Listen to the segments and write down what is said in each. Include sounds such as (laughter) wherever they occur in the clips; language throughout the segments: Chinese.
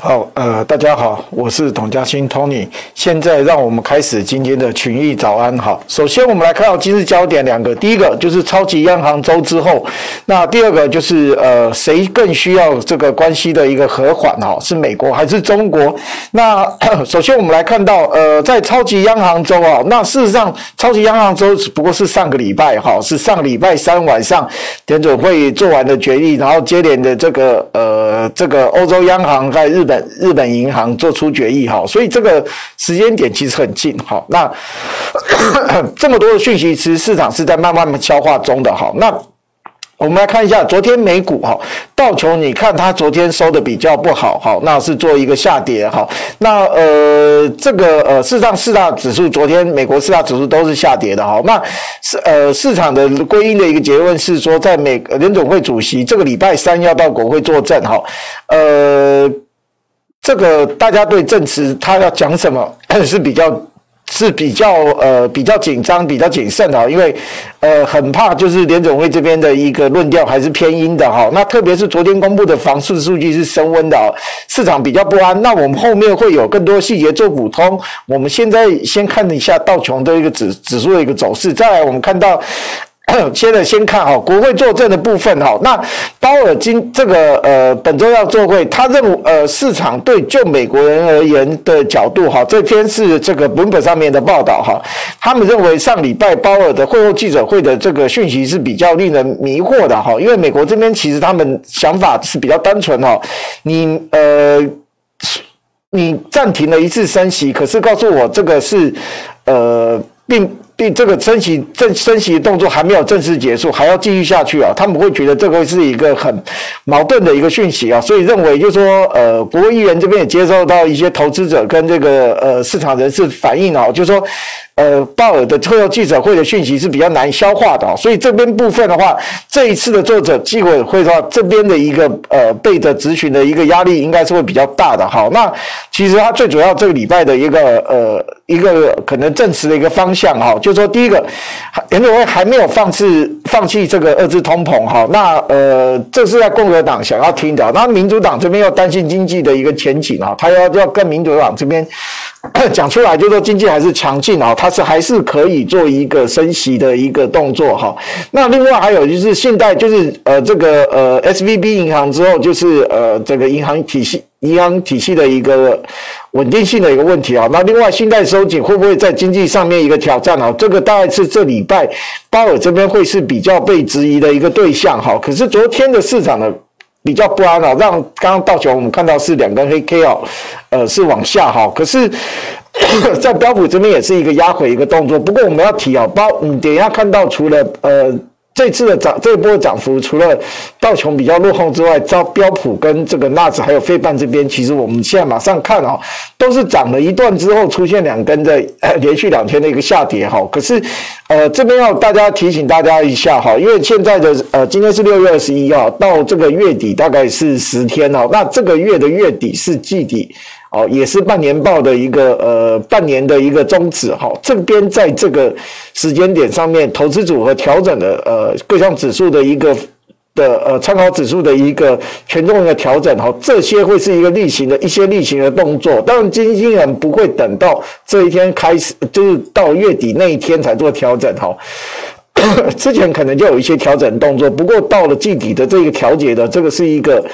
好，呃，大家好，我是董嘉兴 Tony。现在让我们开始今天的群益早安。好，首先我们来看到今日焦点两个，第一个就是超级央行周之后，那第二个就是呃，谁更需要这个关系的一个和缓？哈，是美国还是中国？那 (coughs) 首先我们来看到，呃，在超级央行周啊，那事实上超级央行周只不过是上个礼拜哈，是上礼拜三晚上联准会做完的决议，然后接连的这个呃，这个欧洲央行在日本日本银行做出决议哈，所以这个时间点其实很近哈。那 (coughs) 这么多的讯息，其实市场是在慢慢消化中的哈。那我们来看一下昨天美股哈，道琼你看它昨天收的比较不好哈，那是做一个下跌哈。那呃这个呃事实上四大指数昨天美国四大指数都是下跌的哈。那市呃市场的归因的一个结论是说，在美联总会主席这个礼拜三要到国会作证哈，呃。这个大家对证词他要讲什么 (clears throat) 是比较是比较呃比较紧张比较谨慎的，因为呃很怕就是联总会这边的一个论调还是偏阴的哈。那特别是昨天公布的房市数据是升温的，市场比较不安。那我们后面会有更多细节做补充。我们现在先看一下道琼的一个指指数的一个走势，再来我们看到。(coughs) 接着先看哈，国会作证的部分哈。那鲍尔今这个呃本周要做会，他认为呃市场对就美国人而言的角度哈，这篇是这个文本上面的报道哈。他们认为上礼拜鲍尔的会后记者会的这个讯息是比较令人迷惑的哈，因为美国这边其实他们想法是比较单纯哈。你呃你暂停了一次升息，可是告诉我这个是呃并。并这个升息正升息动作还没有正式结束，还要继续下去啊！他们会觉得这个是一个很矛盾的一个讯息啊，所以认为就是说，呃，国会议员这边也接受到一些投资者跟这个呃市场人士反映啊，就是说。呃，鲍尔的会后记者会的讯息是比较难消化的，所以这边部分的话，这一次的作者记委会的话，这边的一个呃被的咨询的一个压力应该是会比较大的。好，那其实他最主要这个礼拜的一个呃一个可能证词的一个方向哈，就是说第一个，联准会还没有放弃放弃这个遏制通膨哈，那呃这是在共和党想要听的，那民主党这边又担心经济的一个前景啊，他要要跟民主党这边。(coughs) 讲出来就是说经济还是强劲啊，它是还是可以做一个升息的一个动作哈。那另外还有就是信贷就是呃这个呃 SVB 银行之后就是呃这个银行体系银行体系的一个稳定性的一个问题啊。那另外信贷收紧会不会在经济上面一个挑战啊？这个大概是这礼拜鲍尔这边会是比较被质疑的一个对象哈。可是昨天的市场呢？比较不安啊，让刚刚道琼我们看到是两根黑 K 哦，呃是往下哈，可是，(coughs) 在标普这边也是一个压回一个动作。不过我们要提啊，包你等一下看到除了呃。这次的涨，这一波涨幅，除了道琼比较落后之外，招标普跟这个纳指还有费半这边，其实我们现在马上看啊，都是涨了一段之后出现两根的连续两天的一个下跌哈。可是呃这边要大家提醒大家一下哈，因为现在的呃今天是六月二十一号，到这个月底大概是十天哦，那这个月的月底是季底。哦，也是半年报的一个呃半年的一个终止。哈，这边在这个时间点上面，投资组合调整的呃各项指数的一个的呃参考指数的一个权重的调整。哈，这些会是一个例行的一些例行的动作，当然基金人不会等到这一天开始，就是到月底那一天才做调整。哈，(coughs) 之前可能就有一些调整动作，不过到了季底的这个调节的这个是一个。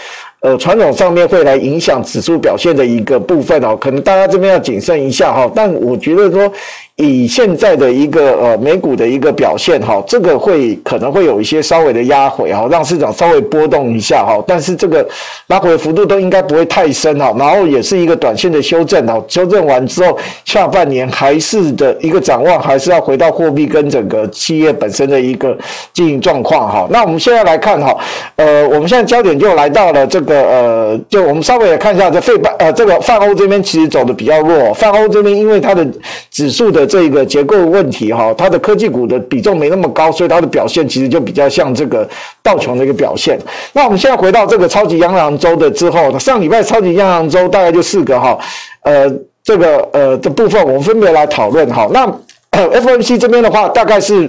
呃，传统上面会来影响指数表现的一个部分哦，可能大家这边要谨慎一下哈。但我觉得说，以现在的一个呃美股的一个表现哈，这个会可能会有一些稍微的压回哈，让市场稍微波动一下哈。但是这个拉回的幅度都应该不会太深哈，然后也是一个短线的修正哈。修正完之后，下半年还是的一个展望，还是要回到货币跟整个企业本身的一个经营状况哈。那我们现在来看哈，呃，我们现在焦点就来到了这个。呃，就我们稍微也看一下这费半呃，这个泛欧这边其实走的比较弱，泛欧这边因为它的指数的这个结构问题哈，它的科技股的比重没那么高，所以它的表现其实就比较像这个道琼的一个表现。那我们现在回到这个超级央行周的之后，上礼拜超级央行周大概就四个哈，呃，这个呃的部分我们分别来讨论哈。那 F M C 这边的话，大概是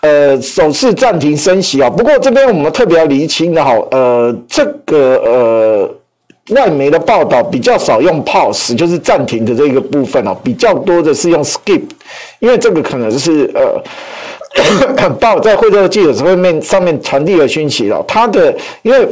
呃首次暂停升息啊。不过这边我们特别要厘清的哈，呃，这个呃。外媒的报道比较少用 pause，就是暂停的这个部分哦，比较多的是用 skip，因为这个可能是呃 (coughs) 报在会后记者会面上面传递的讯息了，他的因为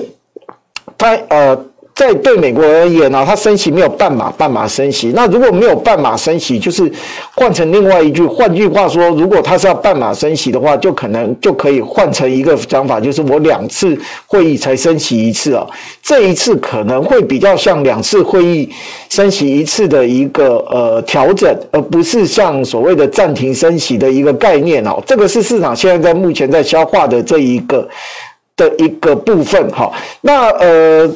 他呃。在对美国而言呢，它升息没有半码半码升息。那如果没有半码升息，就是换成另外一句，换句话说，如果它是要半码升息的话，就可能就可以换成一个讲法，就是我两次会议才升息一次啊。这一次可能会比较像两次会议升息一次的一个呃调整，而不是像所谓的暂停升息的一个概念哦。这个是市场现在在目前在消化的这一个的一个部分哈。那呃。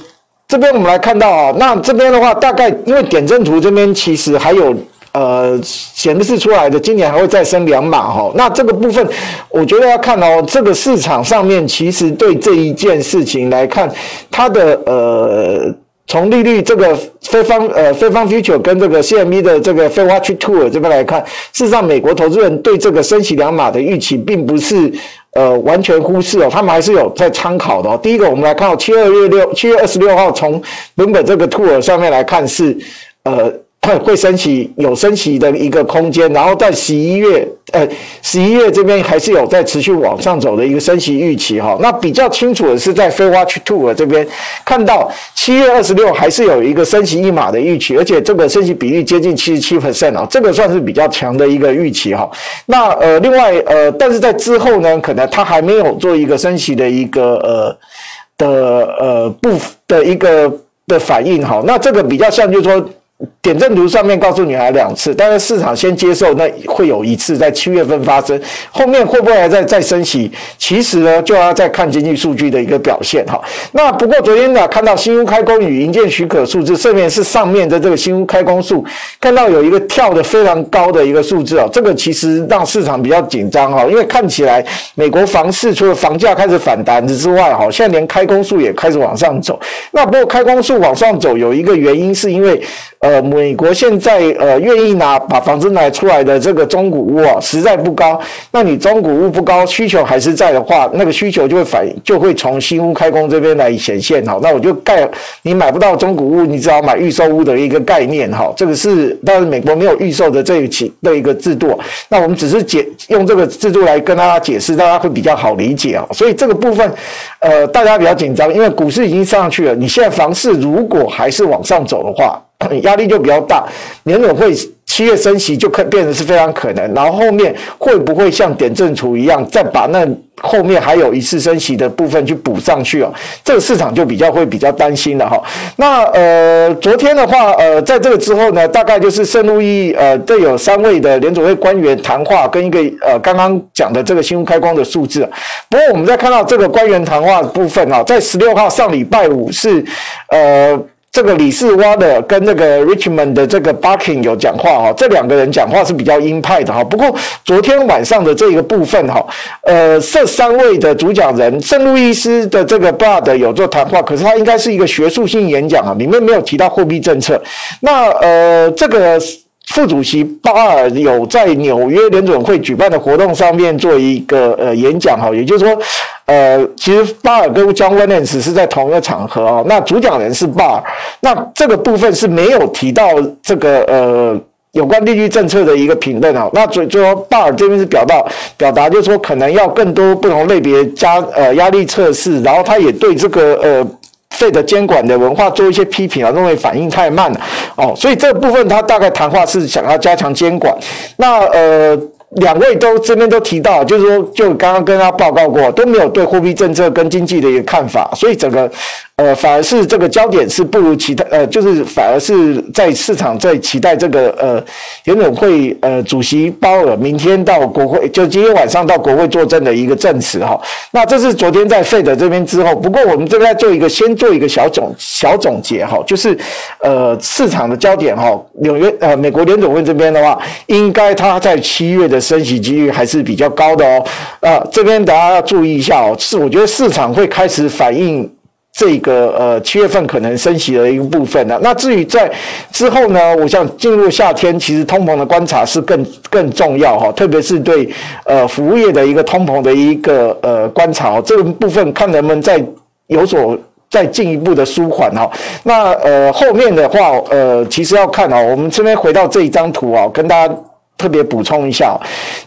这边我们来看到啊，那这边的话，大概因为点阵图这边其实还有呃显示出来的，今年还会再升两码哈。那这个部分，我觉得要看哦，这个市场上面其实对这一件事情来看，它的呃从利率这个非方呃非方 future 跟这个 CME 的这个 Fed Watch Tool 这边来看，事实上美国投资人对这个升息两码的预期并不是。呃，完全忽视哦，他们还是有在参考的哦。第一个，我们来看到七月六七月二十六号从原本这个 tool 上面来看是，呃。会升息，有升息的一个空间，然后在十一月，呃，十一月这边还是有在持续往上走的一个升息预期哈。那比较清楚的是在 Fed Watch Two 这边看到七月二十六还是有一个升息一码的预期，而且这个升息比例接近七十七 percent 啊，这个算是比较强的一个预期哈。那呃，另外呃，但是在之后呢，可能它还没有做一个升息的一个呃的呃不的一个的反应哈。那这个比较像就是说。点阵图上面告诉你还两次，但是市场先接受那会有一次在七月份发生，后面会不会还在再升息？其实呢，就要再看经济数据的一个表现哈。那不过昨天呢，看到新屋开工与营建许可数字，上面是上面的这个新屋开工数，看到有一个跳得非常高的一个数字啊，这个其实让市场比较紧张哈，因为看起来美国房市除了房价开始反弹之外，哈，现在连开工数也开始往上走。那不过开工数往上走有一个原因是因为。呃，呃美国现在呃愿意拿把房子买出来的这个中古屋啊，实在不高。那你中古屋不高，需求还是在的话，那个需求就会反就会从新屋开工这边来显现哈。那我就盖你买不到中古屋，你只好买预售屋的一个概念哈。这个是但是美国没有预售的这一期的一个制度。那我们只是解用这个制度来跟大家解释，大家会比较好理解啊。所以这个部分呃大家比较紧张，因为股市已经上去了。你现在房市如果还是往上走的话，压力就比较大，联总会七月升息就可变成是非常可能，然后后面会不会像点阵图一样，再把那后面还有一次升息的部分去补上去哦？这个市场就比较会比较担心了哈。那呃，昨天的话，呃，在这个之后呢，大概就是圣路易呃，这有三位的联总会官员谈话，跟一个呃刚刚讲的这个新屋开光的数字。不过我们在看到这个官员谈话的部分啊，在十六号上礼拜五是呃。这个李四挖的跟这个 Richmond 的这个 Barking 有讲话哈，这两个人讲话是比较鹰派的哈。不过昨天晚上的这个部分哈，呃，这三位的主讲人，圣路易斯的这个 Bard 有做谈话，可是他应该是一个学术性演讲啊，里面没有提到货币政策。那呃，这个。副主席巴尔有在纽约联准会举办的活动上面做一个呃演讲哈，也就是说，呃，其实巴尔跟 John Williams 是在同一个场合啊。那主讲人是巴尔，那这个部分是没有提到这个呃有关利率政策的一个评论啊。那所以就说巴尔这边是表达表达，就是说可能要更多不同类别加呃压力测试，然后他也对这个呃。费的监管的文化做一些批评啊，认为反应太慢了哦，所以这部分他大概谈话是想要加强监管。那呃，两位都这边都提到，就是说，就刚刚跟他报告过，都没有对货币政策跟经济的一个看法，所以整个呃，反而是这个焦点是不如其他，呃，就是反而是在市场在期待这个呃，联总会呃主席鲍尔明天到国会，就今天晚上到国会作证的一个证词哈。那这是昨天在费德这边之后，不过我们这边做一个先做一个小总小总结哈，就是呃市场的焦点哈，纽约呃美国联总会这边的话，应该他在七月的。升息几率还是比较高的哦，啊，这边大家要注意一下哦，是我觉得市场会开始反映这个呃七月份可能升息的一个部分呢。那至于在之后呢，我想进入夏天，其实通膨的观察是更更重要哈，特别是对呃服务业的一个通膨的一个呃观察哦，这个部分看能不能再有所再进一步的舒缓哈。那呃后面的话呃其实要看哦，我们这边回到这一张图啊，跟大家。特别补充一下，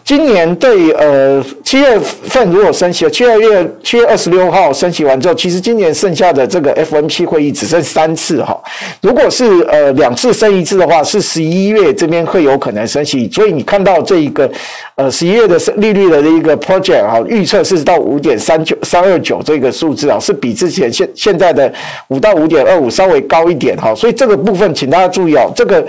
今年对呃七月份如果升息，七月七月二十六号升息完之后，其实今年剩下的这个 FOMC 会议只剩三次哈。如果是呃两次升一次的话，是十一月这边会有可能升息。所以你看到这一个呃十一月的利率的一个 project 哈，预测是到五点三九三二九这个数字啊，是比之前现现在的五到五点二五稍微高一点哈。所以这个部分请大家注意哦，这个。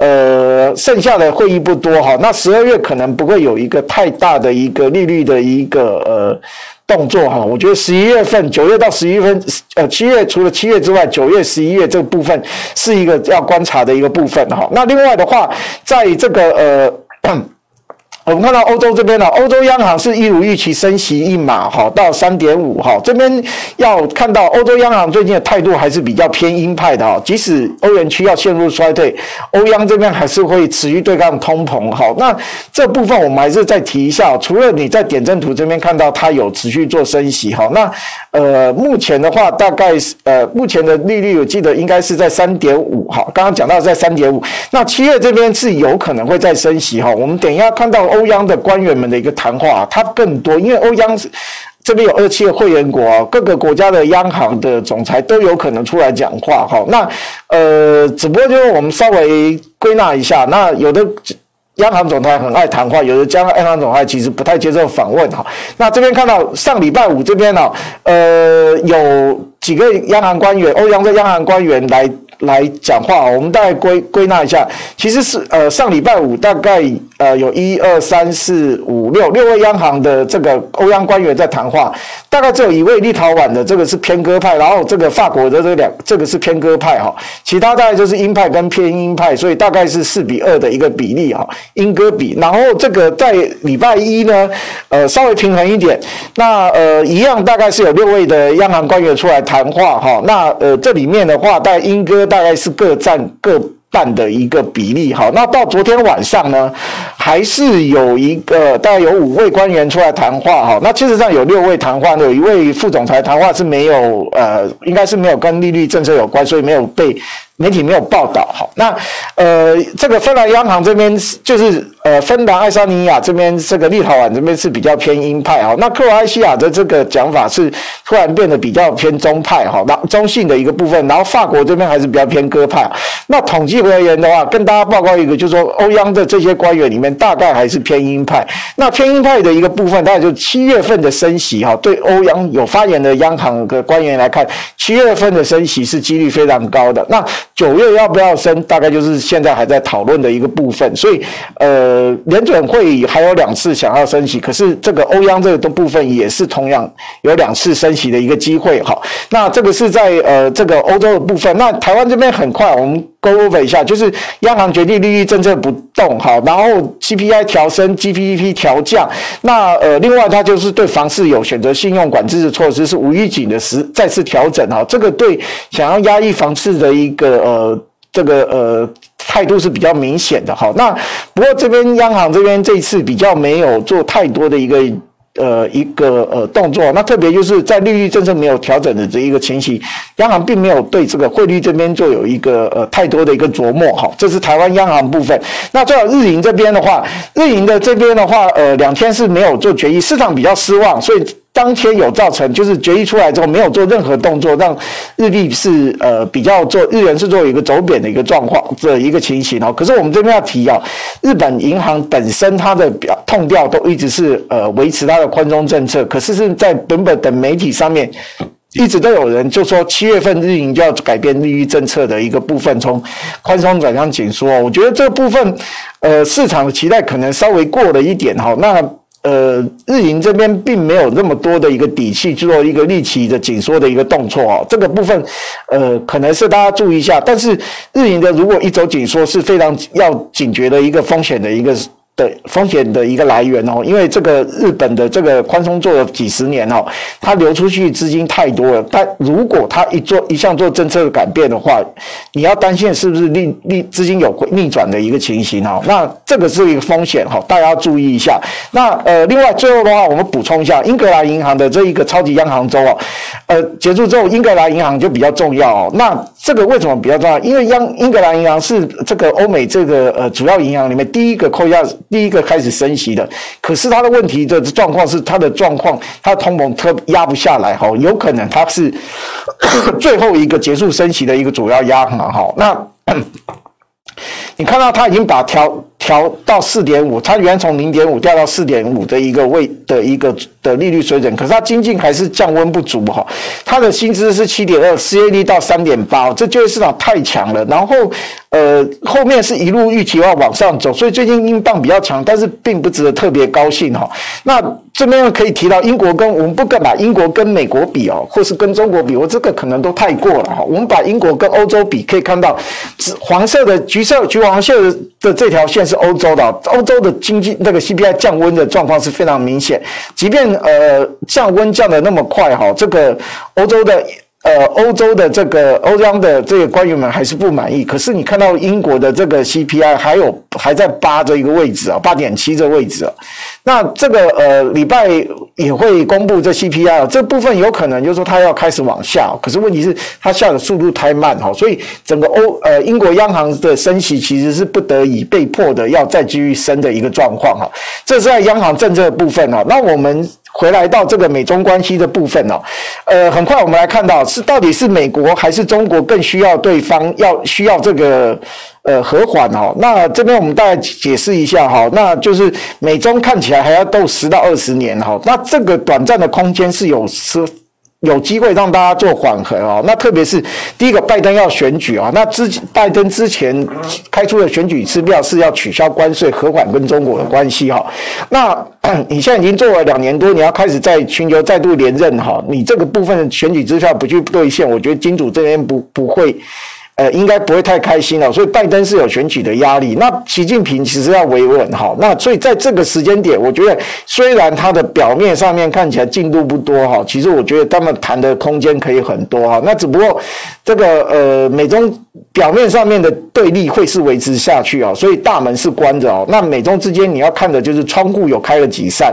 呃，剩下的会议不多哈，那十二月可能不会有一个太大的一个利率的一个呃动作哈。我觉得十一月份，九月到十一月份，呃，七月除了七月之外，九月、十一月这个部分是一个要观察的一个部分哈。那另外的话，在这个呃。我们看到欧洲这边呢，欧洲央行是一如预期升息一码，哈，到三点五，哈，这边要看到欧洲央行最近的态度还是比较偏鹰派的，哈，即使欧元区要陷入衰退，欧央这边还是会持续对抗通膨，哈，那这部分我们还是再提一下，除了你在点阵图这边看到它有持续做升息，哈，那呃，目前的话大概是呃，目前的利率我记得应该是在三点五，哈，刚刚讲到在三点五，那七月这边是有可能会再升息，哈，我们等一下看到欧。欧央的官员们的一个谈话，它更多，因为欧央这边有二七个会员国，各个国家的央行的总裁都有可能出来讲话，哈。那呃，只不过就是我们稍微归纳一下，那有的央行总裁很爱谈话，有的央央行总裁其实不太接受访问，哈。那这边看到上礼拜五这边呢，呃，有几个央行官员，欧央的央行官员来。来讲话，我们大概归归纳一下，其实是呃上礼拜五大概呃有一二三四五六六位央行的这个欧央官员在谈话，大概只有一位立陶宛的这个是偏鸽派，然后这个法国的这两这个是偏鸽派哈，其他大概就是鹰派跟偏鹰派，所以大概是四比二的一个比例哈，鹰鸽比。然后这个在礼拜一呢，呃稍微平衡一点，那呃一样大概是有六位的央行官员出来谈话哈，那呃这里面的话带鹰鸽。大概是各占各半的一个比例，好，那到昨天晚上呢，还是有一个大概有五位官员出来谈话，哈，那事实上有六位谈话，有一位副总裁谈话是没有，呃，应该是没有跟利率政策有关，所以没有被。媒体没有报道，哈，那呃，这个芬兰央行这边就是呃，芬兰、爱沙尼亚这边，这个立陶宛这边是比较偏鹰派，哈，那克罗埃西亚的这个讲法是突然变得比较偏中派，哈，那中性的一个部分，然后法国这边还是比较偏鸽派。那统计而言的话，跟大家报告一个，就是说欧央的这些官员里面，大概还是偏鹰派。那偏鹰派的一个部分，大概就七月份的升息，哈，对欧央有发言的央行的官员来看，七月份的升息是几率非常高的。那九月要不要升，大概就是现在还在讨论的一个部分。所以，呃，联准会还有两次想要升息，可是这个欧央这个部分也是同样有两次升息的一个机会。哈，那这个是在呃这个欧洲的部分。那台湾这边很快，我们 go over 一下，就是央行决定利率政策不动，哈，然后 CPI 调升，GDP 调降。那呃，另外它就是对房市有选择信用管制的措施，是无预警的时再次调整。哈，这个对想要压抑房市的一个。呃，这个呃态度是比较明显的哈。那不过这边央行这边这一次比较没有做太多的一个呃一个呃动作。那特别就是在利率政策没有调整的这一个情形，央行并没有对这个汇率这边做有一个呃太多的一个琢磨哈。这是台湾央行部分。那最后日银这边的话，日银的这边的话，呃两天是没有做决议，市场比较失望，所以。当天有造成，就是决议出来之后没有做任何动作，让日币是呃比较做日元是做一个走贬的一个状况这一个情形哦。可是我们这边要提啊，日本银行本身它的表痛调都一直是呃维持它的宽松政策，可是是在本本等媒体上面。一直都有人就说七月份日银就要改变利率政策的一个部分，从宽松转向紧缩。我觉得这部分，呃，市场的期待可能稍微过了一点哈。那呃，日银这边并没有那么多的一个底气去做一个利息的紧缩的一个动作哦。这个部分，呃，可能是大家注意一下。但是日银的如果一走紧缩，是非常要警觉的一个风险的一个。的风险的一个来源哦，因为这个日本的这个宽松做了几十年哦，它流出去资金太多了。但如果它一做一项做政策的改变的话，你要担心是不是逆逆资金有逆转的一个情形哦？那这个是一个风险哈，大家要注意一下。那呃，另外最后的话，我们补充一下，英格兰银行的这一个超级央行周哦，呃，结束之后，英格兰银行就比较重要哦。那这个为什么比较重要？因为央英格兰银行是这个欧美这个呃主要银行里面第一个扣押。第一个开始升息的，可是他的问题的状况是他的状况，他的通膨特压不下来哈，有可能他是 (coughs) 最后一个结束升息的一个主要央行哈。那 (coughs) 你看到他已经把调调到四点五，它原从零点五掉到四点五的一个位的一个的利率水准，可是它经济还是降温不足哈。它的薪资是七点二，失业率到三点八，这就业市场太强了，然后。呃，后面是一路预期要往上走，所以最近英镑比较强，但是并不值得特别高兴哈。那这边可以提到英国跟我们不敢把英国跟美国比哦，或是跟中国比，我这个可能都太过了哈。我们把英国跟欧洲比，可以看到紫黄色的、橘色、橘黄色的这条线是欧洲的，欧洲的经济那个 CPI 降温的状况是非常明显，即便呃降温降的那么快哈，这个欧洲的。呃，欧洲的这个欧央的这个官员们还是不满意。可是你看到英国的这个 CPI 还有还在八这一个位置啊，八点七这位置啊。那这个呃礼拜也会公布这 CPI 啊，这部分有可能就是说它要开始往下。可是问题是它下的速度太慢哈，所以整个欧呃英国央行的升息其实是不得已被迫的要再继续升的一个状况哈。这是在央行政策部分啊。那我们。回来到这个美中关系的部分哦，呃，很快我们来看到是到底是美国还是中国更需要对方要需要这个呃和缓哦。那这边我们大概解释一下哈，那就是美中看起来还要斗十到二十年哈，那这个短暂的空间是有是。有机会让大家做缓和哦，那特别是第一个拜登要选举啊，那之拜登之前开出的选举资料是要取消关税、和缓跟中国的关系哈。那 (clears throat) 你现在已经做了两年多，你要开始在全球再度连任哈，你这个部分选举支票不去兑现，我觉得金主这边不不会。呃，应该不会太开心了，所以拜登是有选举的压力。那习近平其实要维稳哈，那所以在这个时间点，我觉得虽然他的表面上面看起来进度不多哈，其实我觉得他们谈的空间可以很多哈。那只不过这个呃，美中表面上面的对立会是维持下去啊，所以大门是关着哦。那美中之间你要看的就是窗户有开了几扇。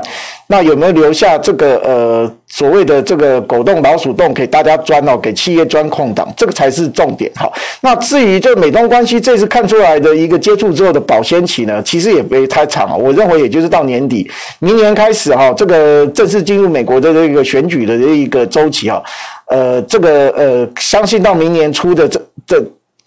那有没有留下这个呃所谓的这个狗洞老鼠洞给大家钻哦，给企业钻空档，这个才是重点哈。那至于这美中关系这次看出来的一个接触之后的保鲜期呢，其实也不会太长啊。我认为也就是到年底，明年开始哈，这个正式进入美国的这个选举的这一个周期啊，呃，这个呃，相信到明年初的这这。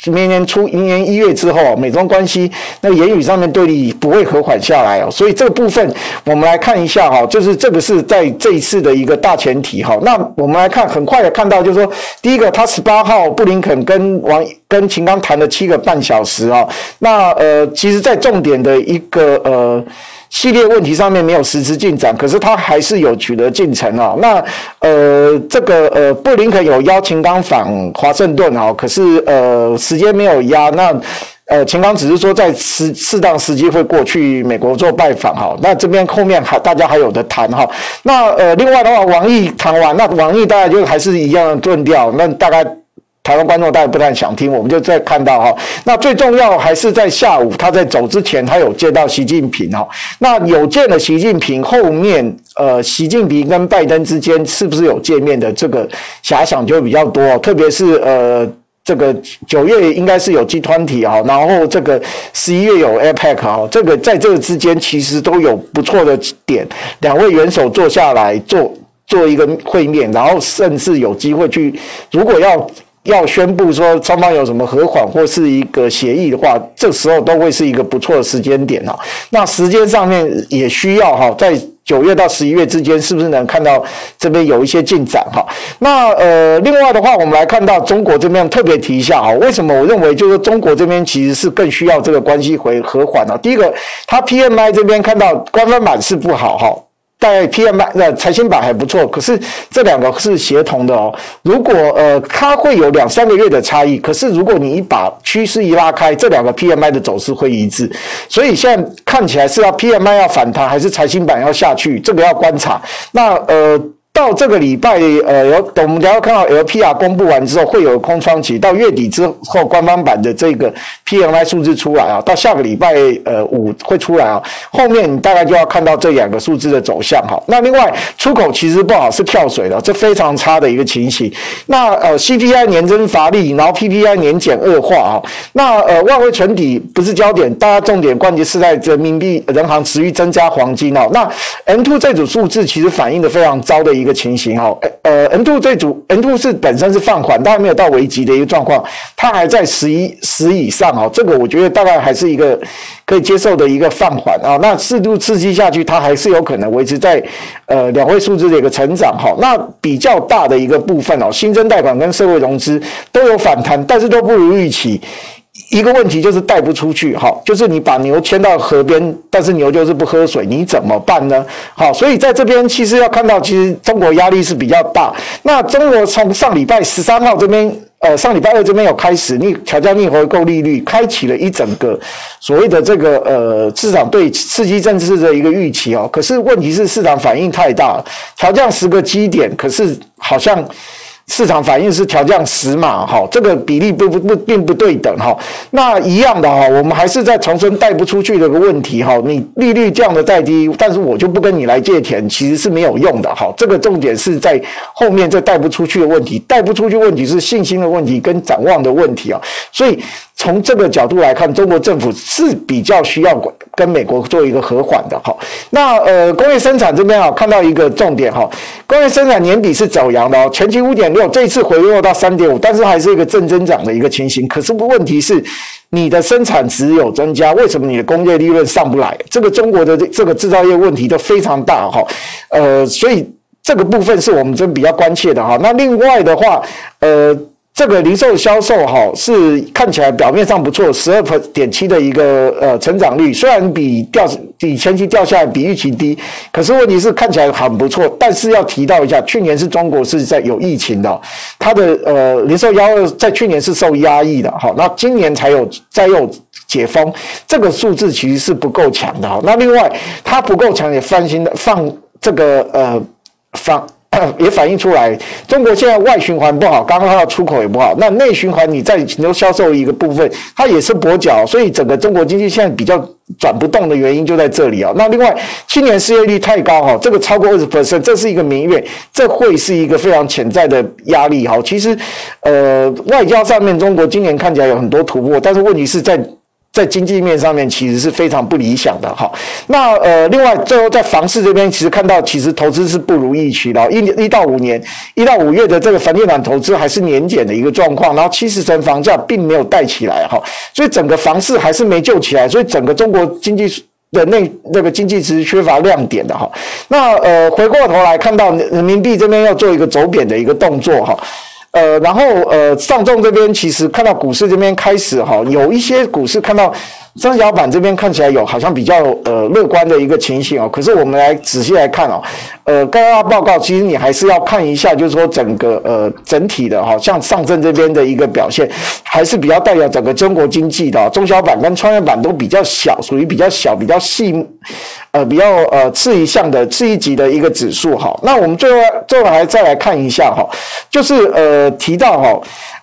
明年初，明年一月之后，美中关系那个言语上面对立不会和缓下来哦，所以这个部分我们来看一下哈，就是这个是在这一次的一个大前提哈。那我们来看，很快的看到就是说，第一个，他十八号布林肯跟王跟秦刚谈了七个半小时啊，那呃，其实在重点的一个呃。系列问题上面没有实质进展，可是他还是有取得进程啊。那呃，这个呃，布林肯有邀秦刚访华盛顿啊，可是呃，时间没有压。那呃，秦刚只是说在适适当时机会过去美国做拜访哈。那这边后面还大家还有的谈哈。那呃，另外的话，王毅谈完，那王毅大概就还是一样的论调，那大概。台湾观众大概不太想听，我们就再看到哈。那最重要还是在下午，他在走之前，他有见到习近平哈。那有见了习近平，后面呃，习近平跟拜登之间是不是有见面的这个遐想就比较多，特别是呃，这个九月应该是有机团体哈，然后这个十一月有 APEC 哈，这个在这个之间其实都有不错的点，两位元首坐下来做。做一个会面，然后甚至有机会去，如果要。要宣布说双方有什么和缓或是一个协议的话，这时候都会是一个不错的时间点哈。那时间上面也需要哈，在九月到十一月之间，是不是能看到这边有一些进展哈？那呃，另外的话，我们来看到中国这边特别提一下哈，为什么我认为就是中国这边其实是更需要这个关系回和缓呢？第一个，它 PMI 这边看到官方版是不好哈。在 PMI 呃财新版还不错，可是这两个是协同的哦。如果呃，它会有两三个月的差异，可是如果你一把趋势一拉开，这两个 PMI 的走势会一致。所以现在看起来是要 PMI 要反弹，还是财新版要下去？这个要观察。那呃。到这个礼拜，呃，有等我们等下看到 LPR 公布完之后，会有空窗期。到月底之后，官方版的这个 PMI 数字出来啊，到下个礼拜，呃，五会出来啊。后面你大概就要看到这两个数字的走向哈。那另外，出口其实不好，是跳水的，这非常差的一个情形。那呃，CPI 年增乏力，然后 PPI 年减恶化啊。那呃，外汇存底不是焦点，大家重点关键是在人民币人行持续增加黄金哦。那 M2 这组数字其实反映的非常糟的一个。情形哈，呃，N two 这组 N two 是本身是放缓，但还没有到危急的一个状况，它还在十一十以上哦，这个我觉得大概还是一个可以接受的一个放缓啊。那适度刺激下去，它还是有可能维持在呃两位数字的一个成长哈。那比较大的一个部分哦，新增贷款跟社会融资都有反弹，但是都不如预期。一个问题就是带不出去，好，就是你把牛牵到河边，但是牛就是不喝水，你怎么办呢？好，所以在这边其实要看到，其实中国压力是比较大。那中国从上礼拜十三号这边，呃，上礼拜二这边有开始逆调降逆回购利率，开启了一整个所谓的这个呃市场对刺激政治的一个预期哦。可是问题是市场反应太大了，调降十个基点，可是好像。市场反应是调降十码，哈，这个比例不不不并不对等，哈。那一样的哈，我们还是在重申贷不出去的个问题，哈。你利率降得再低，但是我就不跟你来借钱，其实是没有用的，哈。这个重点是在后面这贷不出去的问题，贷不出去问题是信心的问题跟展望的问题啊，所以。从这个角度来看，中国政府是比较需要管跟美国做一个和缓的哈。那呃，工业生产这边啊，看到一个重点哈，工业生产年底是走阳的哦，前期五点六，这一次回落到三点五，但是还是一个正增长的一个情形。可是问题是，你的生产值有增加，为什么你的工业利润上不来？这个中国的这个制造业问题都非常大哈。呃，所以这个部分是我们真比较关切的哈。那另外的话，呃。这个零售销售哈是看起来表面上不错，十二点七的一个呃成长率，虽然比掉比前期掉下来比预期低，可是问题是看起来很不错。但是要提到一下，去年是中国是在有疫情的，它的呃零售销售在去年是受压抑的哈，那今年才有再有解封，这个数字其实是不够强的哈。那另外它不够强也放心的放这个呃放。也反映出来，中国现在外循环不好，刚刚它的出口也不好。那内循环你在牛销售一个部分，它也是跛脚，所以整个中国经济现在比较转不动的原因就在这里啊。那另外，青年失业率太高哈，这个超过二十 percent，这是一个民怨，这会是一个非常潜在的压力哈。其实，呃，外交上面中国今年看起来有很多突破，但是问题是在。在经济面上面其实是非常不理想的哈。那呃，另外最后在房市这边，其实看到其实投资是不如预期的。一一到五年，一到五月的这个房地产投资还是年减的一个状况，然后七十层房价并没有带起来哈，所以整个房市还是没救起来，所以整个中国经济的那那个经济其实缺乏亮点的哈。那呃，回过头来看到人民币这边要做一个走贬的一个动作哈。呃，然后呃，上证这边其实看到股市这边开始哈，有一些股市看到。三角板这边看起来有好像比较呃乐观的一个情形哦，可是我们来仔细来看哦，呃，刚刚报告其实你还是要看一下，就是说整个呃整体的哈，像上证这边的一个表现还是比较代表整个中国经济的，中小板跟创业板都比较小，属于比较小、比较细，呃，比较呃次一项的次一级的一个指数哈。那我们最后最后还再来看一下哈，就是呃提到哈。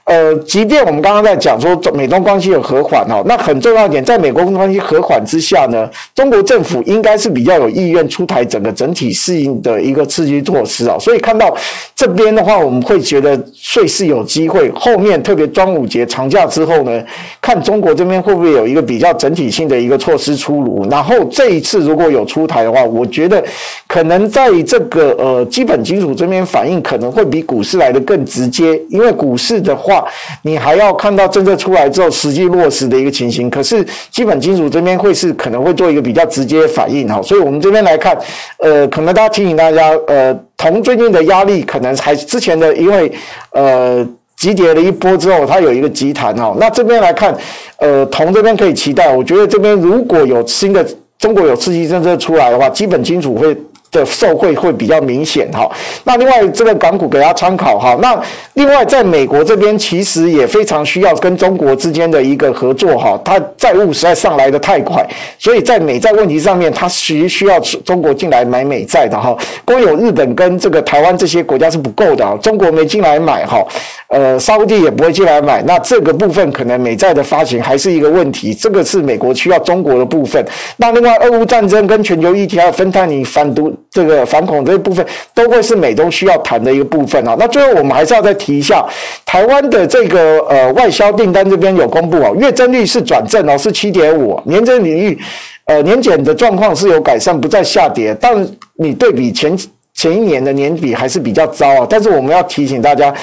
呃，即便我们刚刚在讲说美中关系有和缓哦，那很重要一点，在美国关系和缓之下呢，中国政府应该是比较有意愿出台整个整体适应的一个刺激措施啊。所以看到这边的话，我们会觉得税是有机会。后面特别端午节长假之后呢，看中国这边会不会有一个比较整体性的一个措施出炉。然后这一次如果有出台的话，我觉得可能在这个呃基本金属这边反应可能会比股市来的更直接，因为股市的话。你还要看到政策出来之后实际落实的一个情形，可是基本金属这边会是可能会做一个比较直接的反应哈，所以我们这边来看，呃，可能大家提醒大家，呃，铜最近的压力可能还之前的因为呃急跌了一波之后，它有一个急弹哈，那这边来看，呃，铜这边可以期待，我觉得这边如果有新的中国有刺激政策出来的话，基本金属会。的受惠会比较明显哈，那另外这个港股给大家参考哈，那另外在美国这边其实也非常需要跟中国之间的一个合作哈，它债务实在上来的太快，所以在美债问题上面，它需需要中国进来买美债的哈，光有日本跟这个台湾这些国家是不够的啊，中国没进来买哈，呃，沙乌地也不会进来买，那这个部分可能美债的发行还是一个问题，这个是美国需要中国的部分。那另外俄乌战争跟全球议题还有芬太尼反毒。这个反恐这一部分都会是美中需要谈的一个部分啊。那最后我们还是要再提一下，台湾的这个呃外销订单这边有公布哦，月增率是转正哦，是七点五，年增率呃年减的状况是有改善，不再下跌。但你对比前前一年的年底还是比较糟啊。但是我们要提醒大家，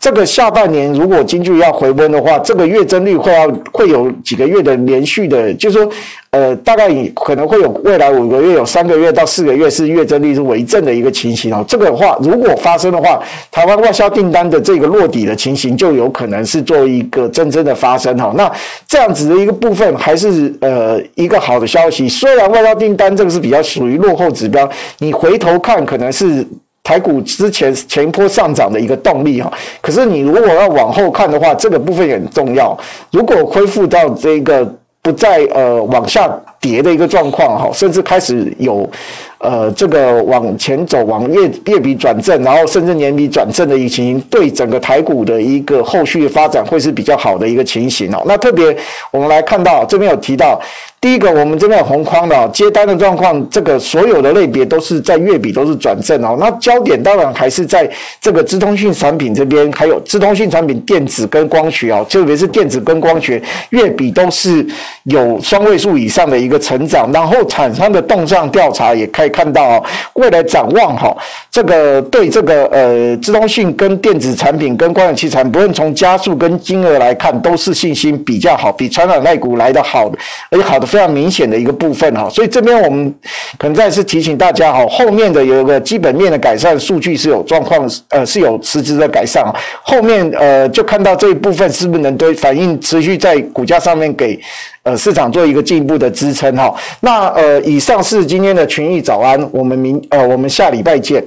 这个下半年如果经济要回温的话，这个月增率会要会有几个月的连续的，就是说。呃，大概可能会有未来五个月有三个月到四个月是月增率是为正的一个情形哦。这个话如果发生的话，台湾外销订单的这个落底的情形就有可能是做一个真正的发生哈。那这样子的一个部分还是呃一个好的消息。虽然外销订单这个是比较属于落后指标，你回头看可能是台股之前前一波上涨的一个动力哈。可是你如果要往后看的话，这个部分也很重要。如果恢复到这个。不再呃往下跌的一个状况哈，甚至开始有呃这个往前走，往月月比转正，然后甚至年比转正的一个情形，对整个台股的一个后续发展会是比较好的一个情形哦。那特别我们来看到这边有提到。第一个，我们这边有红框的接单的状况，这个所有的类别都是在月比都是转正哦。那焦点当然还是在这个资通讯产品这边，还有资通讯产品电子跟光学哦，特别是电子跟光学月比都是有双位数以上的一个成长。然后厂商的动向调查也开看到哦，未来展望哈，这个对这个呃资通讯跟电子产品跟光学器材，不论从加速跟金额来看，都是信心比较好，比传统类股来的好的，而且好的。非常明显的一个部分哈，所以这边我们可能再次提醒大家哈，后面的有一个基本面的改善数据是有状况，呃，是有实质的改善。后面呃，就看到这一部分是不是能对反映持续在股价上面给呃市场做一个进一步的支撑哈。那呃，以上是今天的群益早安，我们明呃，我们下礼拜见。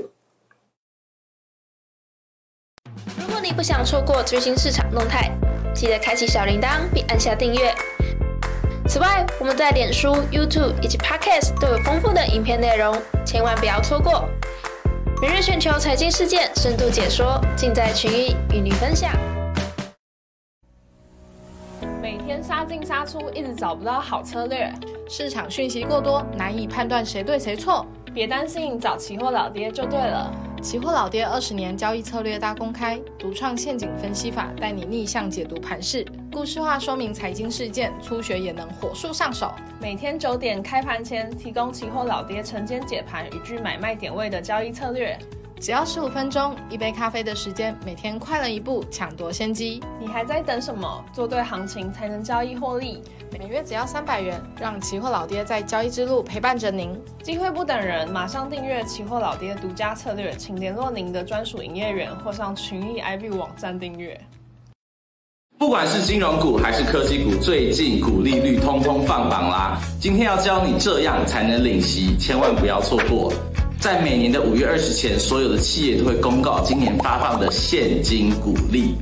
如果你不想错过最新市场动态，记得开启小铃铛并按下订阅。此外，我们在脸书、YouTube 以及 Podcast 都有丰富的影片内容，千万不要错过。每日全球财经事件深度解说，尽在群益与你分享。杀进杀出，一直找不到好策略，市场讯息过多，难以判断谁对谁错。别担心，找期货老爹就对了。期货老爹二十年交易策略大公开，独创陷阱分析法，带你逆向解读盘势，故事化说明财经事件，初学也能火速上手。每天九点开盘前，提供期货老爹晨间解盘与具买卖点位的交易策略。只要十五分钟，一杯咖啡的时间，每天快了一步，抢夺先机。你还在等什么？做对行情才能交易获利。每月只要三百元，让期货老爹在交易之路陪伴着您。机会不等人，马上订阅期货老爹独家策略，请联络您的专属营业员或上群益 IB 网站订阅。不管是金融股还是科技股，最近股利率通通放榜啦！今天要教你这样才能领息，千万不要错过。在每年的五月二十前，所有的企业都会公告今年发放的现金股利。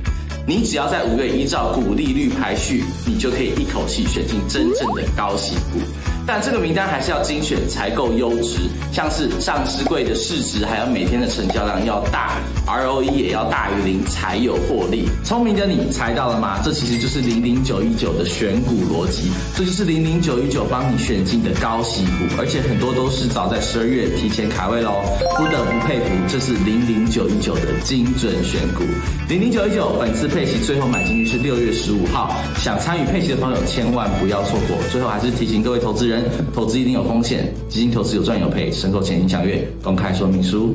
你只要在五月依照股利率排序，你就可以一口气选进真正的高息股。但这个名单还是要精选才够优质，像是上市柜的市值，还有每天的成交量要大，ROE 也要大于零才有获利。聪明的你猜到了吗？这其实就是零零九一九的选股逻辑，这就是零零九一九帮你选进的高息股，而且很多都是早在十二月提前卡位喽，不得不佩服，这是零零九一九的精准选股。零零九一九本次配息最后买进率是六月十五号，想参与配息的朋友千万不要错过。最后还是提醒各位投资人。投资一定有风险，基金投资有赚有赔，申购前请详阅公开说明书。